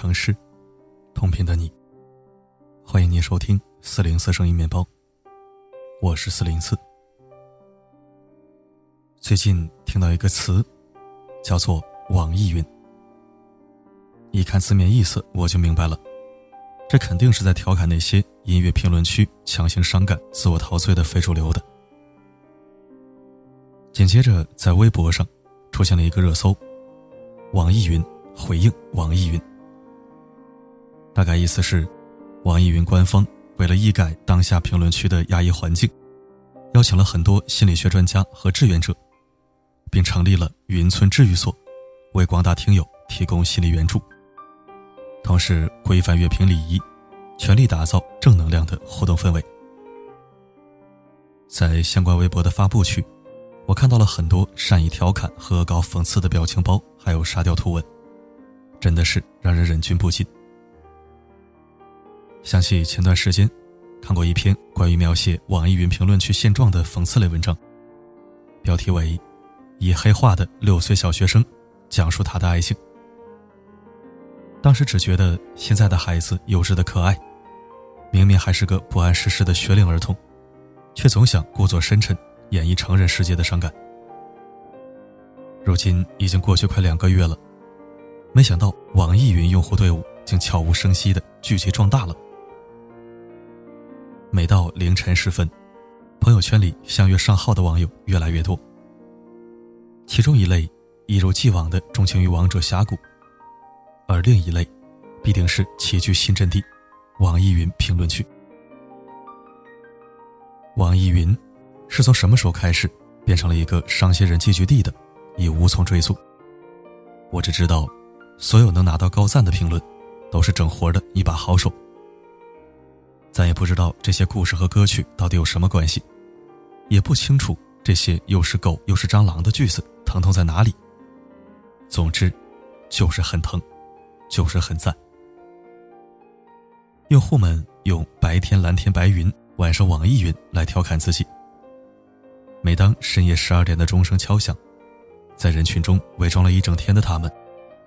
城市，同频的你。欢迎您收听四零四声音面包，我是四零四。最近听到一个词，叫做网易云。一看字面意思，我就明白了，这肯定是在调侃那些音乐评论区强行伤感、自我陶醉的非主流的。紧接着，在微博上出现了一个热搜：网易云回应网易云。大概意思是，网易云官方为了一改当下评论区的压抑环境，邀请了很多心理学专家和志愿者，并成立了云村治愈所，为广大听友提供心理援助。同时，规范乐评礼仪，全力打造正能量的互动氛围。在相关微博的发布区，我看到了很多善意调侃和恶搞讽刺的表情包，还有沙雕图文，真的是让人忍俊不禁。想起前段时间看过一篇关于描写网易云评论区现状的讽刺类文章，标题为《以黑化的六岁小学生讲述他的爱情》。当时只觉得现在的孩子幼稚的可爱，明明还是个不谙世事的学龄儿童，却总想故作深沉演绎成人世界的伤感。如今已经过去快两个月了，没想到网易云用户队伍竟悄无声息的聚集壮大了。每到凌晨时分，朋友圈里相约上号的网友越来越多。其中一类一如既往的钟情于王者峡谷，而另一类必定是齐聚新阵地——网易云评论区。网易云是从什么时候开始变成了一个伤心人聚集地的，已无从追溯。我只知道，所有能拿到高赞的评论，都是整活的一把好手。咱也不知道这些故事和歌曲到底有什么关系，也不清楚这些又是狗又是蟑螂的句子疼痛在哪里。总之，就是很疼，就是很赞。用户们用“白天蓝天白云，晚上网易云”来调侃自己。每当深夜十二点的钟声敲响，在人群中伪装了一整天的他们，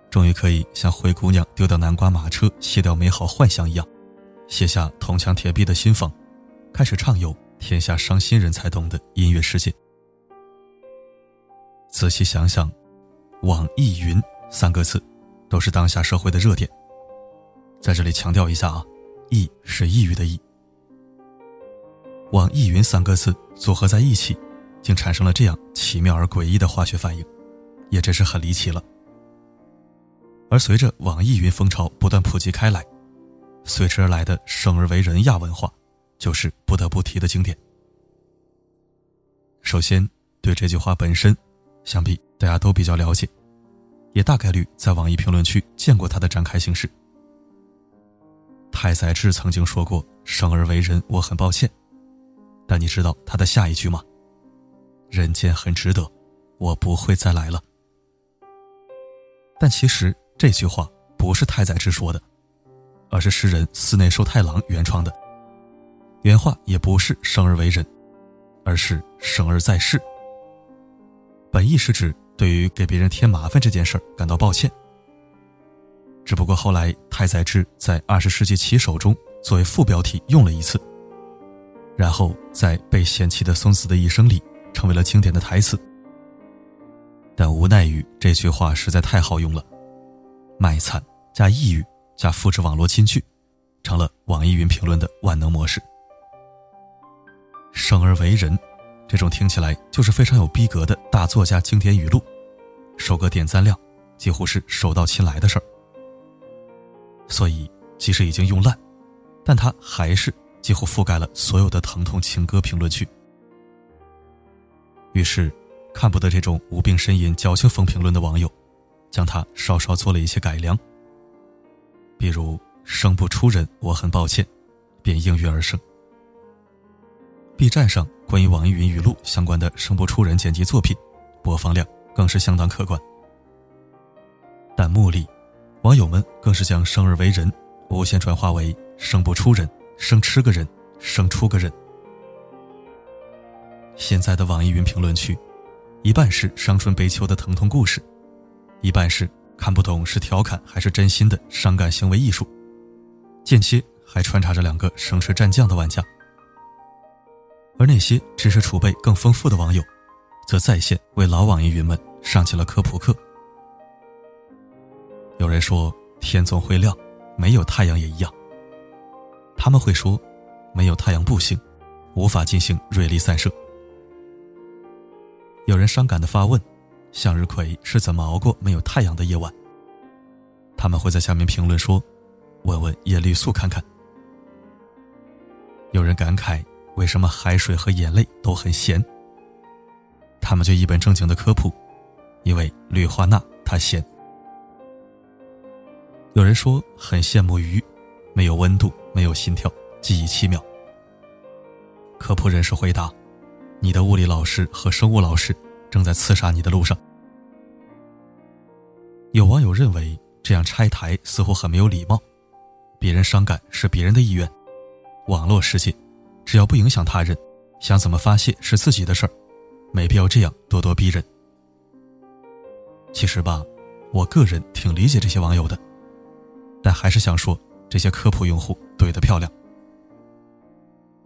终于可以像灰姑娘丢掉南瓜马车、卸掉美好幻想一样。卸下铜墙铁壁的心房，开始畅游天下伤心人才懂的音乐世界。仔细想想，“网易云”三个字都是当下社会的热点。在这里强调一下啊，“易”是抑郁的“易”。网易云三个字组合在一起，竟产生了这样奇妙而诡异的化学反应，也真是很离奇了。而随着网易云风潮不断普及开来，随之而来的生而为人亚文化，就是不得不提的经典。首先，对这句话本身，想必大家都比较了解，也大概率在网易评论区见过它的展开形式。太宰治曾经说过：“生而为人，我很抱歉。”但你知道他的下一句吗？“人间很值得，我不会再来了。”但其实这句话不是太宰治说的。而是诗人寺内寿太郎原创的，原话也不是生而为人，而是生而在世。本意是指对于给别人添麻烦这件事儿感到抱歉。只不过后来太宰治在二十世纪棋手中作为副标题用了一次，然后在被嫌弃的松子的一生里成为了经典的台词。但无奈于这句话实在太好用了，卖惨加抑郁。加复制网络金句，成了网易云评论的万能模式。生而为人，这种听起来就是非常有逼格的大作家经典语录，首个点赞量几乎是手到擒来的事儿。所以，即使已经用烂，但它还是几乎覆盖了所有的疼痛情歌评论区。于是，看不得这种无病呻吟、矫情风评论的网友，将它稍稍做了一些改良。比如生不出人，我很抱歉，便应运而生。B 站上关于网易云语录相关的生不出人剪辑作品，播放量更是相当可观。弹幕里，网友们更是将生而为人无限转化为生不出人，生吃个人，生出个人。现在的网易云评论区，一半是伤春悲秋的疼痛故事，一半是。看不懂是调侃还是真心的伤感行为艺术，间接还穿插着两个生吃战将的玩家。而那些知识储备更丰富的网友，则在线为老网易云们上起了科普课。有人说天总会亮，没有太阳也一样。他们会说，没有太阳不行，无法进行锐利散射。有人伤感的发问。向日葵是怎么熬过没有太阳的夜晚？他们会在下面评论说：“问问叶绿素看看。”有人感慨：“为什么海水和眼泪都很咸？”他们就一本正经的科普：“因为氯化钠它咸。”有人说很羡慕鱼，没有温度，没有心跳，记忆奇妙。科普人士回答：“你的物理老师和生物老师。”正在刺杀你的路上。有网友认为这样拆台似乎很没有礼貌，别人伤感是别人的意愿，网络世界，只要不影响他人，想怎么发泄是自己的事儿，没必要这样咄咄逼人。其实吧，我个人挺理解这些网友的，但还是想说，这些科普用户怼得漂亮。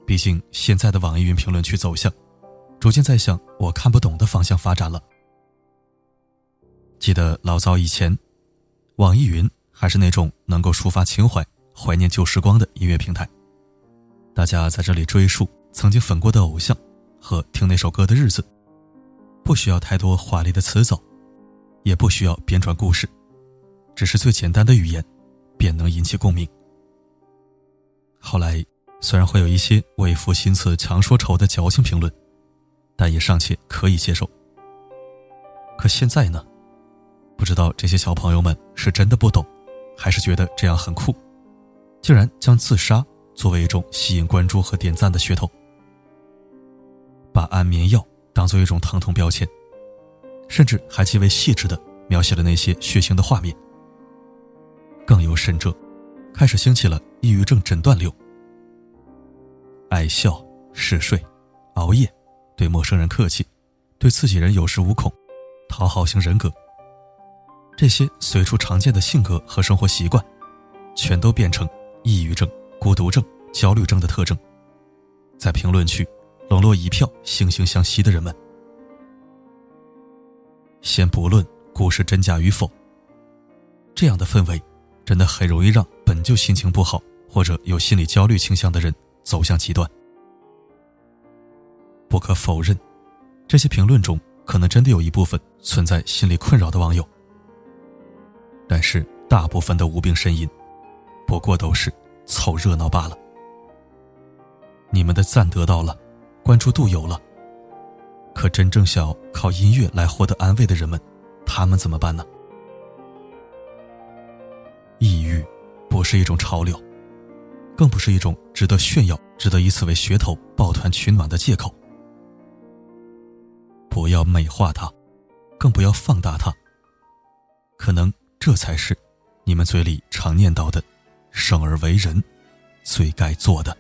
毕竟现在的网易云评论区走向。逐渐在向我看不懂的方向发展了。记得老早以前，网易云还是那种能够抒发情怀、怀念旧时光的音乐平台。大家在这里追溯曾经粉过的偶像和听那首歌的日子，不需要太多华丽的词藻，也不需要编撰故事，只是最简单的语言，便能引起共鸣。后来，虽然会有一些为赋新词强说愁的矫情评论。但也尚且可以接受。可现在呢？不知道这些小朋友们是真的不懂，还是觉得这样很酷，竟然将自杀作为一种吸引关注和点赞的噱头，把安眠药当做一种疼痛标签，甚至还极为细致的描写了那些血腥的画面。更有甚者，开始兴起了抑郁症诊断流，爱笑、嗜睡、熬夜。对陌生人客气，对自己人有恃无恐，讨好型人格，这些随处常见的性格和生活习惯，全都变成抑郁症、孤独症、焦虑症的特征，在评论区笼络一票惺惺相惜的人们。先不论故事真假与否，这样的氛围，真的很容易让本就心情不好或者有心理焦虑倾向的人走向极端。不可否认，这些评论中可能真的有一部分存在心理困扰的网友，但是大部分的无病呻吟，不过都是凑热闹罢了。你们的赞得到了，关注度有了，可真正想要靠音乐来获得安慰的人们，他们怎么办呢？抑郁不是一种潮流，更不是一种值得炫耀、值得以此为噱头抱团取暖的借口。不要美化它，更不要放大它。可能这才是你们嘴里常念叨的“生而为人”最该做的。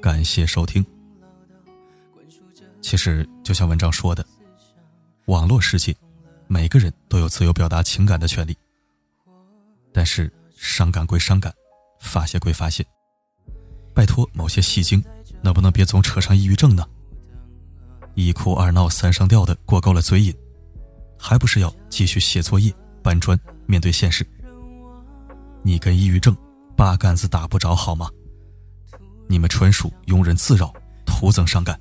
感谢收听。其实，就像文章说的，网络世界，每个人都有自由表达情感的权利。但是，伤感归伤感，发泄归发泄。拜托，某些戏精，能不能别总扯上抑郁症呢？一哭二闹三上吊的过够了嘴瘾，还不是要继续写作业、搬砖、面对现实？你跟抑郁症八竿子打不着，好吗？你们纯属庸人自扰，徒增伤感。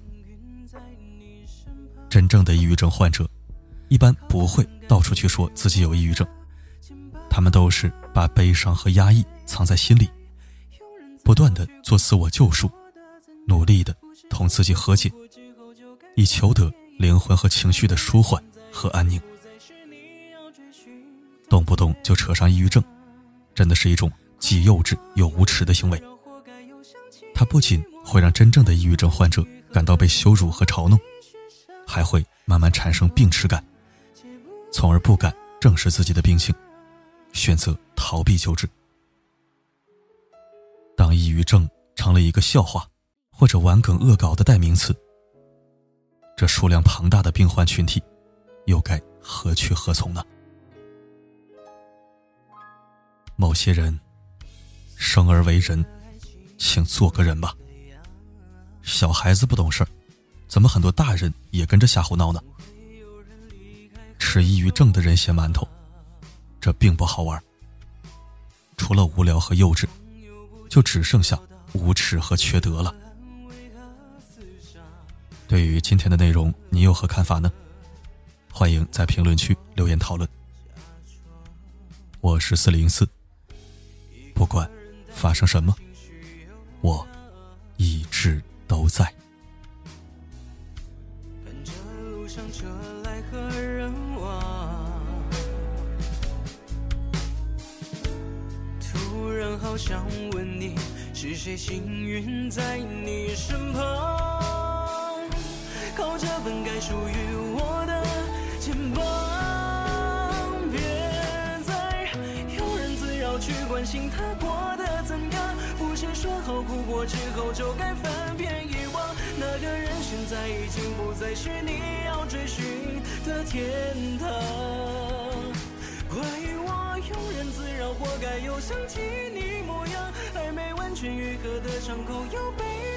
真正的抑郁症患者，一般不会到处去说自己有抑郁症，他们都是把悲伤和压抑藏在心里，不断的做自我救赎，努力的同自己和解，以求得灵魂和情绪的舒缓和安宁。动不动就扯上抑郁症，真的是一种既幼稚又无耻的行为。它不仅会让真正的抑郁症患者感到被羞辱和嘲弄，还会慢慢产生病耻感，从而不敢正视自己的病情，选择逃避救治。当抑郁症成了一个笑话或者玩梗恶搞的代名词，这数量庞大的病患群体又该何去何从呢？某些人生而为人，请做个人吧。小孩子不懂事儿，怎么很多大人也跟着瞎胡闹呢？吃抑郁症的人血馒头，这并不好玩。除了无聊和幼稚，就只剩下无耻和缺德了。对于今天的内容，你有何看法呢？欢迎在评论区留言讨论。我是四零四，不管发生什么，我一直。都在。看着路上车来和人往，突然好想问你，是谁幸运在你身旁，靠着本该属于我说好哭过之后就该翻篇遗忘。那个人现在已经不再是你要追寻的天堂，怪我庸人自扰，活该又想起你模样，还没完全愈合的伤口又被